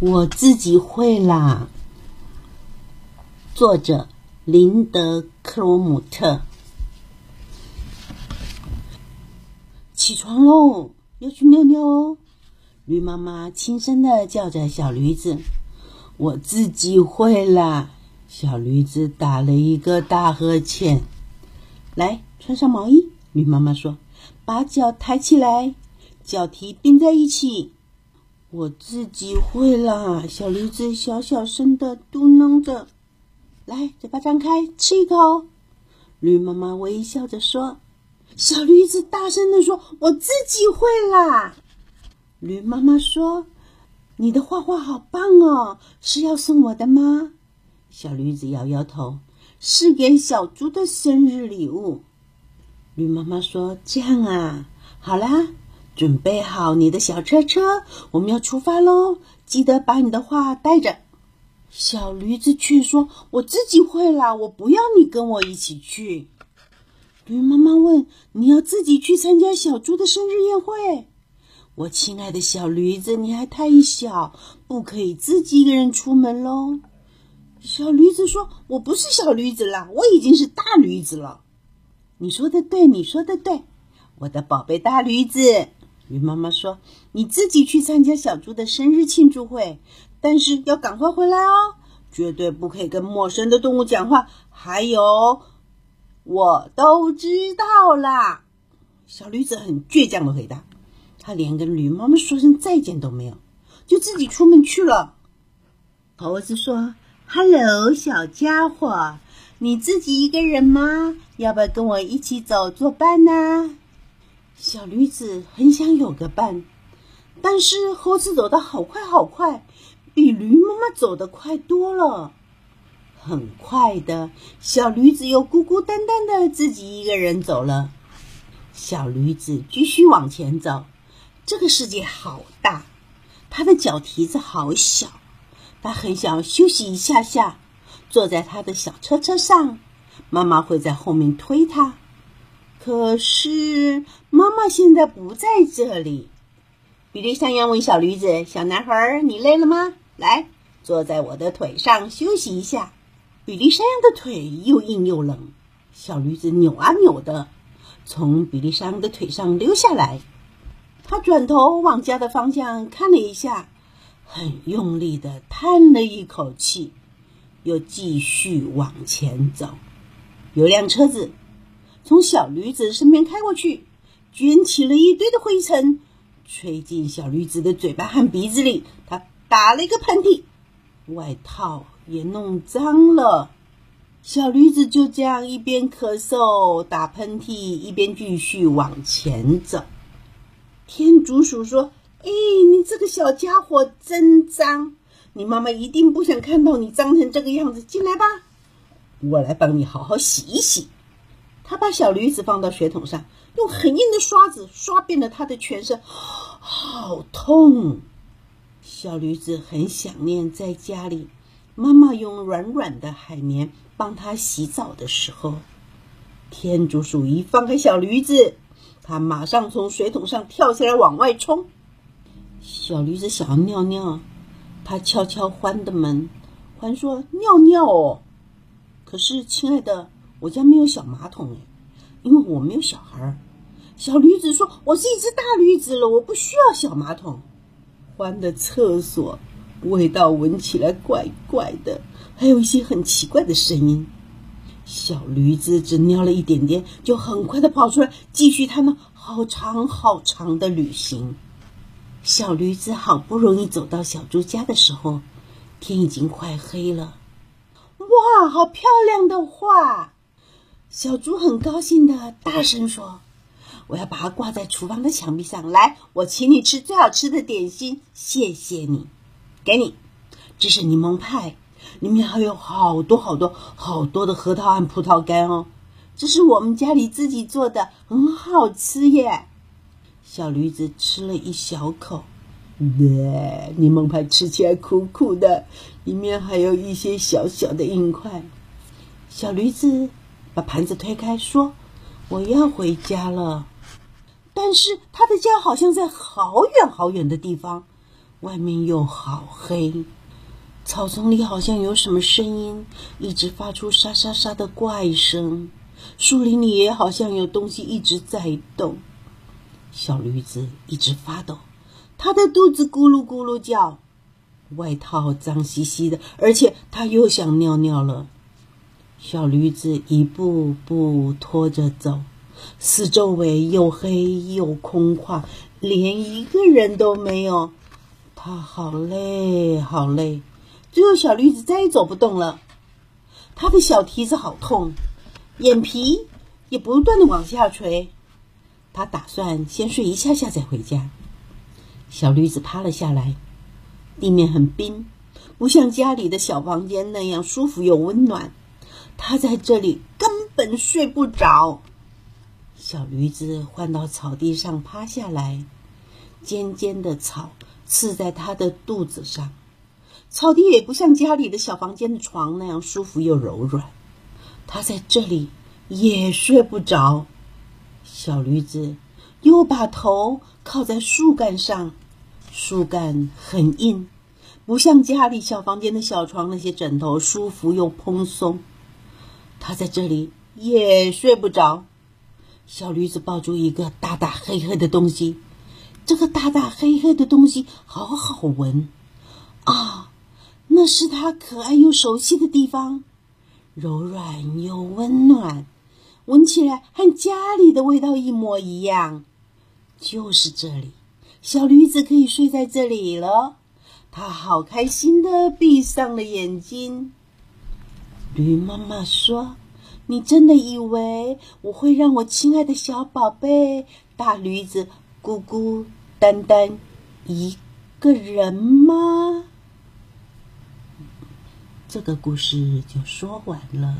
我自己会啦。作者林德·克罗姆特。起床喽，要去尿尿哦！驴妈妈轻声的叫着小驴子。我自己会啦。小驴子打了一个大呵欠。来，穿上毛衣。驴妈妈说：“把脚抬起来，脚蹄并在一起。”我自己会啦。小驴子小小声的嘟囔着：“来，嘴巴张开，吃一口。”驴妈妈微笑着说。小驴子大声的说：“我自己会啦。”驴妈妈说：“你的画画好棒哦，是要送我的吗？”小驴子摇摇头：“是给小猪的生日礼物。”驴妈妈说：“这样啊，好啦。”准备好你的小车车，我们要出发喽！记得把你的画带着。小驴子却说：“我自己会啦，我不要你跟我一起去。”驴妈妈问：“你要自己去参加小猪的生日宴会？”我亲爱的小驴子，你还太小，不可以自己一个人出门喽。小驴子说：“我不是小驴子啦，我已经是大驴子了。”你说的对，你说的对，我的宝贝大驴子。驴妈妈说：“你自己去参加小猪的生日庆祝会，但是要赶快回来哦，绝对不可以跟陌生的动物讲话。还有，我都知道啦。”小驴子很倔强的回答，他连跟驴妈妈说声再见都没有，就自己出门去了。猴子说：“Hello，小家伙，你自己一个人吗？要不要跟我一起走作伴呢？”小驴子很想有个伴，但是猴子走得好快好快，比驴妈妈走得快多了。很快的，小驴子又孤孤单单的自己一个人走了。小驴子继续往前走，这个世界好大，它的脚蹄子好小，它很想休息一下下，坐在它的小车车上，妈妈会在后面推它。可是妈妈现在不在这里。比利山羊问小驴子：“小男孩，你累了吗？来，坐在我的腿上休息一下。”比利山羊的腿又硬又冷，小驴子扭啊扭的，从比利山羊的腿上溜下来。他转头往家的方向看了一下，很用力的叹了一口气，又继续往前走。有辆车子。从小驴子身边开过去，卷起了一堆的灰尘，吹进小驴子的嘴巴和鼻子里。他打了一个喷嚏，外套也弄脏了。小驴子就这样一边咳嗽、打喷嚏，一边继续往前走。天竺鼠说：“哎，你这个小家伙真脏！你妈妈一定不想看到你脏成这个样子。进来吧，我来帮你好好洗一洗。”他把小驴子放到水桶上，用很硬的刷子刷遍了他的全身，好痛！小驴子很想念在家里，妈妈用软软的海绵帮他洗澡的时候。天竺鼠一放开小驴子，它马上从水桶上跳下来往外冲。小驴子想要尿尿，它敲敲欢的门，欢说：“尿尿哦。”可是，亲爱的。我家没有小马桶哎，因为我没有小孩儿。小驴子说：“我是一只大驴子了，我不需要小马桶。”欢的厕所味道闻起来怪怪的，还有一些很奇怪的声音。小驴子只尿了一点点，就很快的跑出来，继续他那好长好长的旅行。小驴子好不容易走到小猪家的时候，天已经快黑了。哇，好漂亮的画！小猪很高兴的大声说：“我要把它挂在厨房的墙壁上。来，我请你吃最好吃的点心，谢谢你，给你，这是柠檬派，里面还有好多好多好多的核桃和葡萄干哦。这是我们家里自己做的，很好吃耶。”小驴子吃了一小口，对，柠檬派吃起来苦苦的，里面还有一些小小的硬块。小驴子。把盘子推开，说：“我要回家了。”但是他的家好像在好远好远的地方。外面又好黑。草丛里好像有什么声音，一直发出沙沙沙的怪声。树林里也好像有东西一直在动。小驴子一直发抖，它的肚子咕噜咕噜叫，外套脏兮兮的，而且它又想尿尿了。小驴子一步步拖着走，四周围又黑又空旷，连一个人都没有。它好累，好累。最后，小驴子再也走不动了，它的小蹄子好痛，眼皮也不断的往下垂。他打算先睡一下下再回家。小驴子趴了下来，地面很冰，不像家里的小房间那样舒服又温暖。他在这里根本睡不着。小驴子换到草地上趴下来，尖尖的草刺在他的肚子上。草地也不像家里的小房间的床那样舒服又柔软，他在这里也睡不着。小驴子又把头靠在树干上，树干很硬，不像家里小房间的小床那些枕头舒服又蓬松。他在这里也睡不着。小驴子抱住一个大大黑黑的东西，这个大大黑黑的东西好好闻啊！那是他可爱又熟悉的地方，柔软又温暖，闻起来和家里的味道一模一样。就是这里，小驴子可以睡在这里了。它好开心的闭上了眼睛。驴妈妈说：“你真的以为我会让我亲爱的小宝贝大驴子孤孤单单一个人吗？”这个故事就说完了。